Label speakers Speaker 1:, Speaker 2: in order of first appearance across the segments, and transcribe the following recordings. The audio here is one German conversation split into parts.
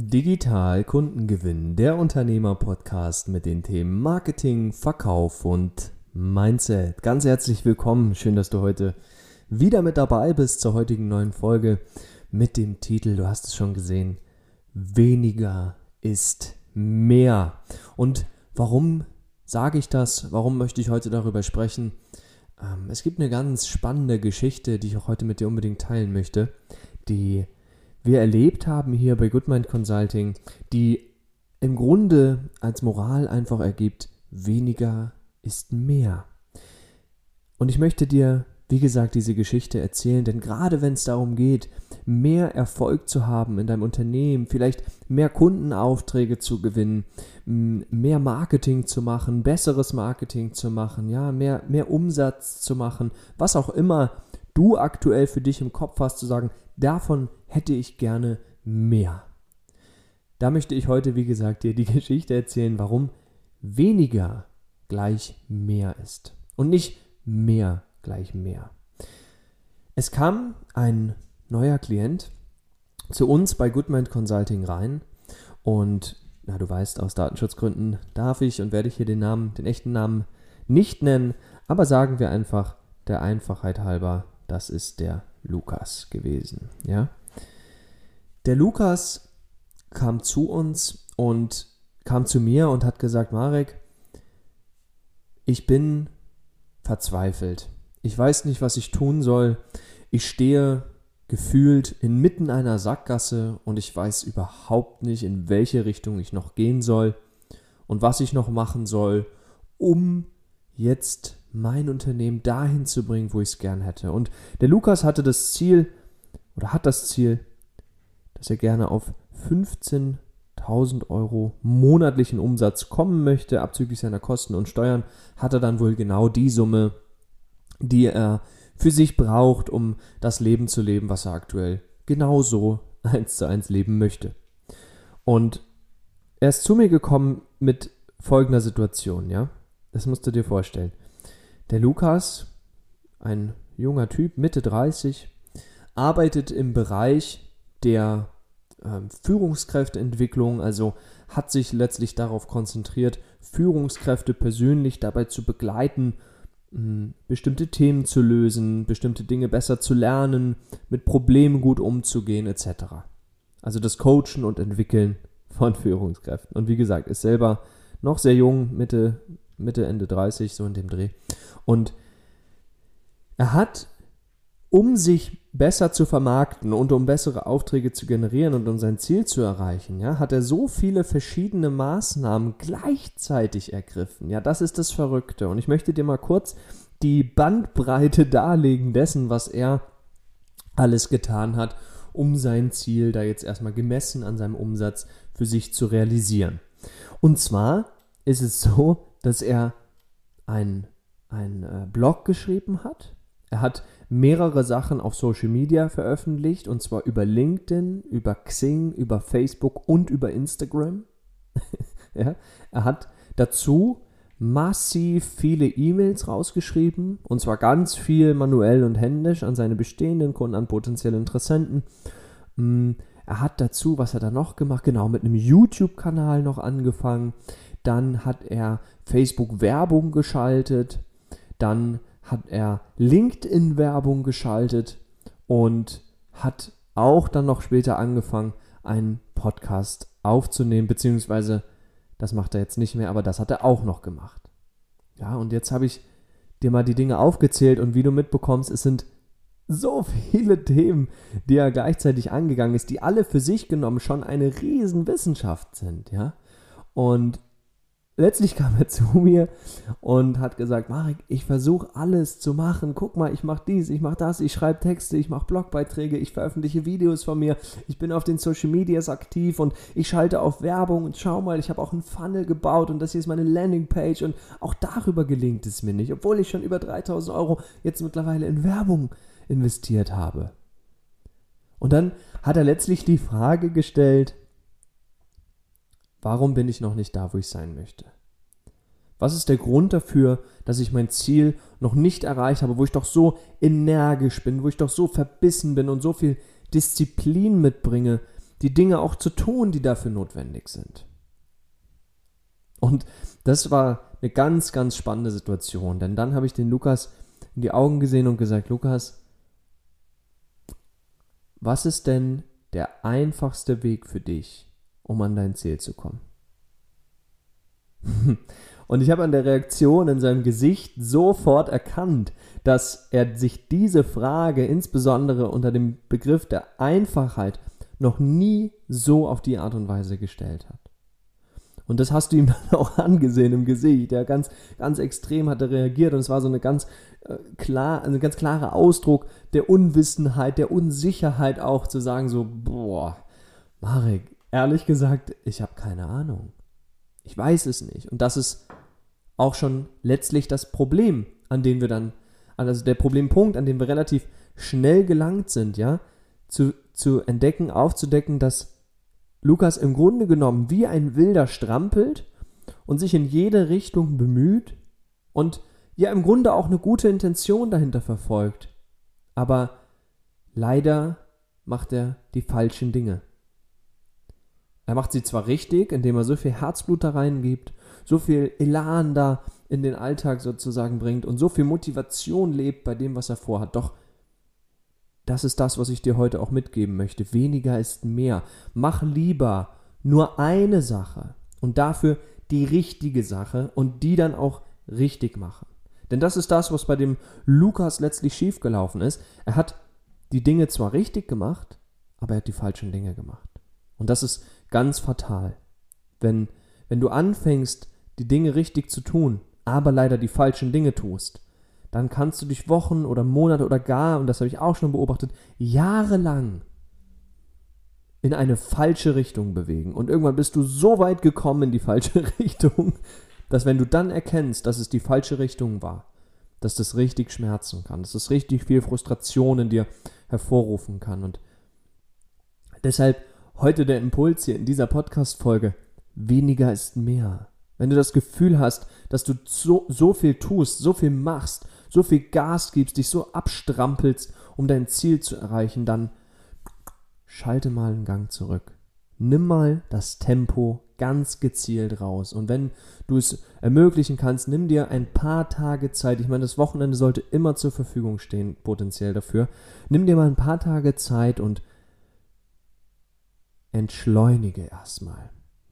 Speaker 1: Digital Kundengewinn, der Unternehmer-Podcast mit den Themen Marketing, Verkauf und Mindset. Ganz herzlich willkommen. Schön, dass du heute wieder mit dabei bist zur heutigen neuen Folge mit dem Titel, du hast es schon gesehen, weniger ist mehr. Und warum sage ich das? Warum möchte ich heute darüber sprechen? Ähm, es gibt eine ganz spannende Geschichte, die ich auch heute mit dir unbedingt teilen möchte, die wir erlebt haben hier bei Goodmind Consulting, die im Grunde als Moral einfach ergibt, weniger ist mehr. Und ich möchte dir, wie gesagt, diese Geschichte erzählen, denn gerade wenn es darum geht, mehr Erfolg zu haben in deinem Unternehmen, vielleicht mehr Kundenaufträge zu gewinnen, mehr Marketing zu machen, besseres Marketing zu machen, ja, mehr, mehr Umsatz zu machen, was auch immer du aktuell für dich im Kopf hast, zu sagen, davon hätte ich gerne mehr. Da möchte ich heute, wie gesagt, dir die Geschichte erzählen, warum weniger gleich mehr ist und nicht mehr gleich mehr. Es kam ein neuer Klient zu uns bei Goodmind Consulting rein und na, du weißt, aus Datenschutzgründen darf ich und werde ich hier den Namen, den echten Namen nicht nennen, aber sagen wir einfach der Einfachheit halber, das ist der Lukas gewesen, ja? Der Lukas kam zu uns und kam zu mir und hat gesagt, Marek, ich bin verzweifelt. Ich weiß nicht, was ich tun soll. Ich stehe gefühlt inmitten einer Sackgasse und ich weiß überhaupt nicht, in welche Richtung ich noch gehen soll und was ich noch machen soll, um jetzt mein Unternehmen dahin zu bringen, wo ich es gern hätte. Und der Lukas hatte das Ziel oder hat das Ziel, dass er gerne auf 15.000 Euro monatlichen Umsatz kommen möchte, abzüglich seiner Kosten und Steuern, hat er dann wohl genau die Summe, die er für sich braucht, um das Leben zu leben, was er aktuell genauso eins zu eins leben möchte. Und er ist zu mir gekommen mit folgender Situation, ja. Das musst du dir vorstellen. Der Lukas, ein junger Typ, Mitte 30, arbeitet im Bereich der äh, Führungskräfteentwicklung, also hat sich letztlich darauf konzentriert, Führungskräfte persönlich dabei zu begleiten, mh, bestimmte Themen zu lösen, bestimmte Dinge besser zu lernen, mit Problemen gut umzugehen, etc. Also das Coachen und Entwickeln von Führungskräften. Und wie gesagt, ist selber noch sehr jung, Mitte, Mitte, Ende 30, so in dem Dreh. Und er hat, um sich besser zu vermarkten und um bessere Aufträge zu generieren und um sein Ziel zu erreichen, ja, hat er so viele verschiedene Maßnahmen gleichzeitig ergriffen. Ja, das ist das Verrückte. Und ich möchte dir mal kurz die Bandbreite darlegen dessen, was er alles getan hat, um sein Ziel da jetzt erstmal gemessen an seinem Umsatz für sich zu realisieren. Und zwar ist es so, dass er ein einen äh, Blog geschrieben hat. Er hat mehrere Sachen auf Social Media veröffentlicht, und zwar über LinkedIn, über Xing, über Facebook und über Instagram. ja, er hat dazu massiv viele E-Mails rausgeschrieben, und zwar ganz viel manuell und händisch an seine bestehenden Kunden, an potenzielle Interessenten. Mm, er hat dazu, was hat er noch gemacht? Genau, mit einem YouTube-Kanal noch angefangen. Dann hat er Facebook-Werbung geschaltet. Dann hat er LinkedIn-Werbung geschaltet und hat auch dann noch später angefangen, einen Podcast aufzunehmen, beziehungsweise das macht er jetzt nicht mehr, aber das hat er auch noch gemacht. Ja, und jetzt habe ich dir mal die Dinge aufgezählt und wie du mitbekommst, es sind so viele Themen, die er gleichzeitig angegangen ist, die alle für sich genommen schon eine Riesenwissenschaft sind, ja. Und letztlich kam er zu mir und hat gesagt, Marek, ich versuche alles zu machen. Guck mal, ich mache dies, ich mache das, ich schreibe Texte, ich mache Blogbeiträge, ich veröffentliche Videos von mir, ich bin auf den Social Medias aktiv und ich schalte auf Werbung und schau mal, ich habe auch einen Funnel gebaut und das hier ist meine Landingpage und auch darüber gelingt es mir nicht, obwohl ich schon über 3000 Euro jetzt mittlerweile in Werbung investiert habe. Und dann hat er letztlich die Frage gestellt, Warum bin ich noch nicht da, wo ich sein möchte? Was ist der Grund dafür, dass ich mein Ziel noch nicht erreicht habe, wo ich doch so energisch bin, wo ich doch so verbissen bin und so viel Disziplin mitbringe, die Dinge auch zu tun, die dafür notwendig sind. Und das war eine ganz, ganz spannende Situation, denn dann habe ich den Lukas in die Augen gesehen und gesagt, Lukas, was ist denn der einfachste Weg für dich, um an dein Ziel zu kommen? Und ich habe an der Reaktion in seinem Gesicht sofort erkannt, dass er sich diese Frage insbesondere unter dem Begriff der Einfachheit noch nie so auf die Art und Weise gestellt hat. Und das hast du ihm dann auch angesehen im Gesicht. Der ganz, ganz extrem hatte reagiert und es war so eine ganz äh, klar, ein ganz klarer Ausdruck der Unwissenheit, der Unsicherheit auch zu sagen so, boah, Marek, ehrlich gesagt, ich habe keine Ahnung. Ich weiß es nicht. Und das ist auch schon letztlich das Problem, an dem wir dann, also der Problempunkt, an dem wir relativ schnell gelangt sind, ja, zu, zu entdecken, aufzudecken, dass Lukas im Grunde genommen wie ein Wilder strampelt und sich in jede Richtung bemüht und ja im Grunde auch eine gute Intention dahinter verfolgt. Aber leider macht er die falschen Dinge. Er macht sie zwar richtig, indem er so viel Herzblut da reingibt, so viel Elan da in den Alltag sozusagen bringt und so viel Motivation lebt bei dem, was er vorhat. Doch das ist das, was ich dir heute auch mitgeben möchte. Weniger ist mehr. Mach lieber nur eine Sache und dafür die richtige Sache und die dann auch richtig machen. Denn das ist das, was bei dem Lukas letztlich schiefgelaufen ist. Er hat die Dinge zwar richtig gemacht, aber er hat die falschen Dinge gemacht. Und das ist ganz fatal. Wenn, wenn du anfängst, die Dinge richtig zu tun, aber leider die falschen Dinge tust, dann kannst du dich Wochen oder Monate oder gar, und das habe ich auch schon beobachtet, jahrelang in eine falsche Richtung bewegen. Und irgendwann bist du so weit gekommen in die falsche Richtung, dass wenn du dann erkennst, dass es die falsche Richtung war, dass das richtig schmerzen kann, dass das richtig viel Frustration in dir hervorrufen kann. Und deshalb heute der Impuls hier in dieser Podcast-Folge: weniger ist mehr. Wenn du das Gefühl hast, dass du so, so viel tust, so viel machst, so viel Gas gibst, dich so abstrampelst, um dein Ziel zu erreichen, dann schalte mal einen Gang zurück. Nimm mal das Tempo ganz gezielt raus. Und wenn du es ermöglichen kannst, nimm dir ein paar Tage Zeit. Ich meine, das Wochenende sollte immer zur Verfügung stehen, potenziell dafür. Nimm dir mal ein paar Tage Zeit und entschleunige erstmal.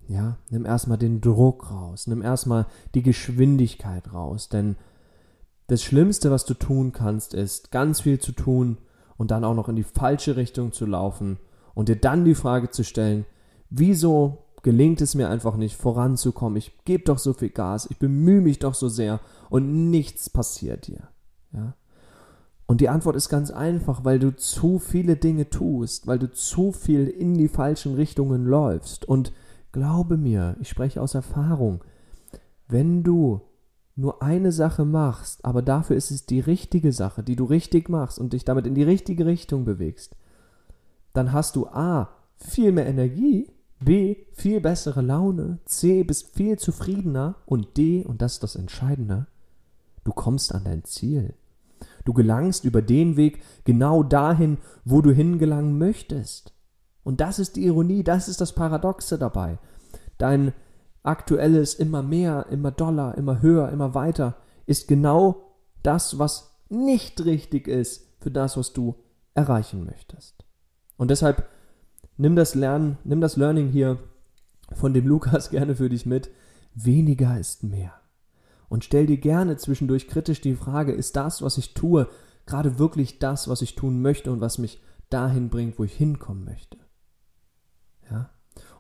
Speaker 1: Ja, nimm erstmal den Druck raus, nimm erstmal die Geschwindigkeit raus, denn das Schlimmste, was du tun kannst, ist ganz viel zu tun und dann auch noch in die falsche Richtung zu laufen und dir dann die Frage zu stellen, wieso gelingt es mir einfach nicht voranzukommen? Ich gebe doch so viel Gas, ich bemühe mich doch so sehr und nichts passiert dir. Ja? Und die Antwort ist ganz einfach, weil du zu viele Dinge tust, weil du zu viel in die falschen Richtungen läufst. Und glaube mir, ich spreche aus Erfahrung, wenn du nur eine Sache machst, aber dafür ist es die richtige Sache, die du richtig machst und dich damit in die richtige Richtung bewegst, dann hast du A, viel mehr Energie, B, viel bessere Laune, C, bist viel zufriedener und D, und das ist das Entscheidende, du kommst an dein Ziel. Du gelangst über den Weg genau dahin, wo du hingelangen möchtest. Und das ist die Ironie, das ist das Paradoxe dabei. Dein aktuelles immer mehr, immer doller, immer höher, immer weiter ist genau das, was nicht richtig ist für das, was du erreichen möchtest. Und deshalb nimm das Lernen, nimm das Learning hier von dem Lukas gerne für dich mit. Weniger ist mehr. Und stell dir gerne zwischendurch kritisch die Frage, ist das, was ich tue, gerade wirklich das, was ich tun möchte und was mich dahin bringt, wo ich hinkommen möchte? Ja?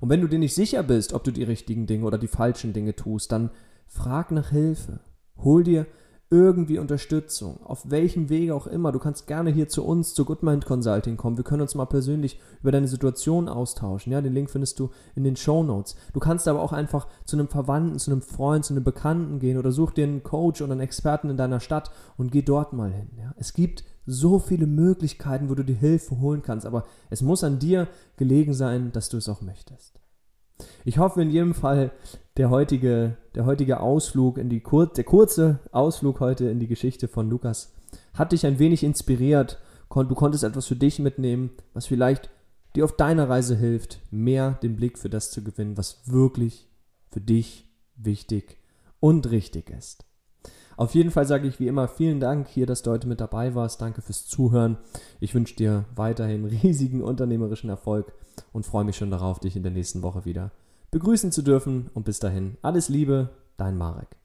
Speaker 1: Und wenn du dir nicht sicher bist, ob du die richtigen Dinge oder die falschen Dinge tust, dann frag nach Hilfe. Hol dir irgendwie Unterstützung, auf welchem Wege auch immer. Du kannst gerne hier zu uns, zu Goodmind Consulting kommen. Wir können uns mal persönlich über deine Situation austauschen. Ja, den Link findest du in den Show Notes. Du kannst aber auch einfach zu einem Verwandten, zu einem Freund, zu einem Bekannten gehen oder such dir einen Coach oder einen Experten in deiner Stadt und geh dort mal hin. Ja, es gibt so viele Möglichkeiten, wo du dir Hilfe holen kannst, aber es muss an dir gelegen sein, dass du es auch möchtest. Ich hoffe in jedem Fall, der heutige, der heutige Ausflug in die Kur der kurze Ausflug heute in die Geschichte von Lukas hat dich ein wenig inspiriert. Du konntest etwas für dich mitnehmen, was vielleicht die auf deiner Reise hilft, mehr den Blick für das zu gewinnen, was wirklich für dich wichtig und richtig ist. Auf jeden Fall sage ich wie immer vielen Dank hier, dass du heute mit dabei warst. Danke fürs Zuhören. Ich wünsche dir weiterhin riesigen unternehmerischen Erfolg und freue mich schon darauf, dich in der nächsten Woche wieder begrüßen zu dürfen. Und bis dahin, alles Liebe, dein Marek.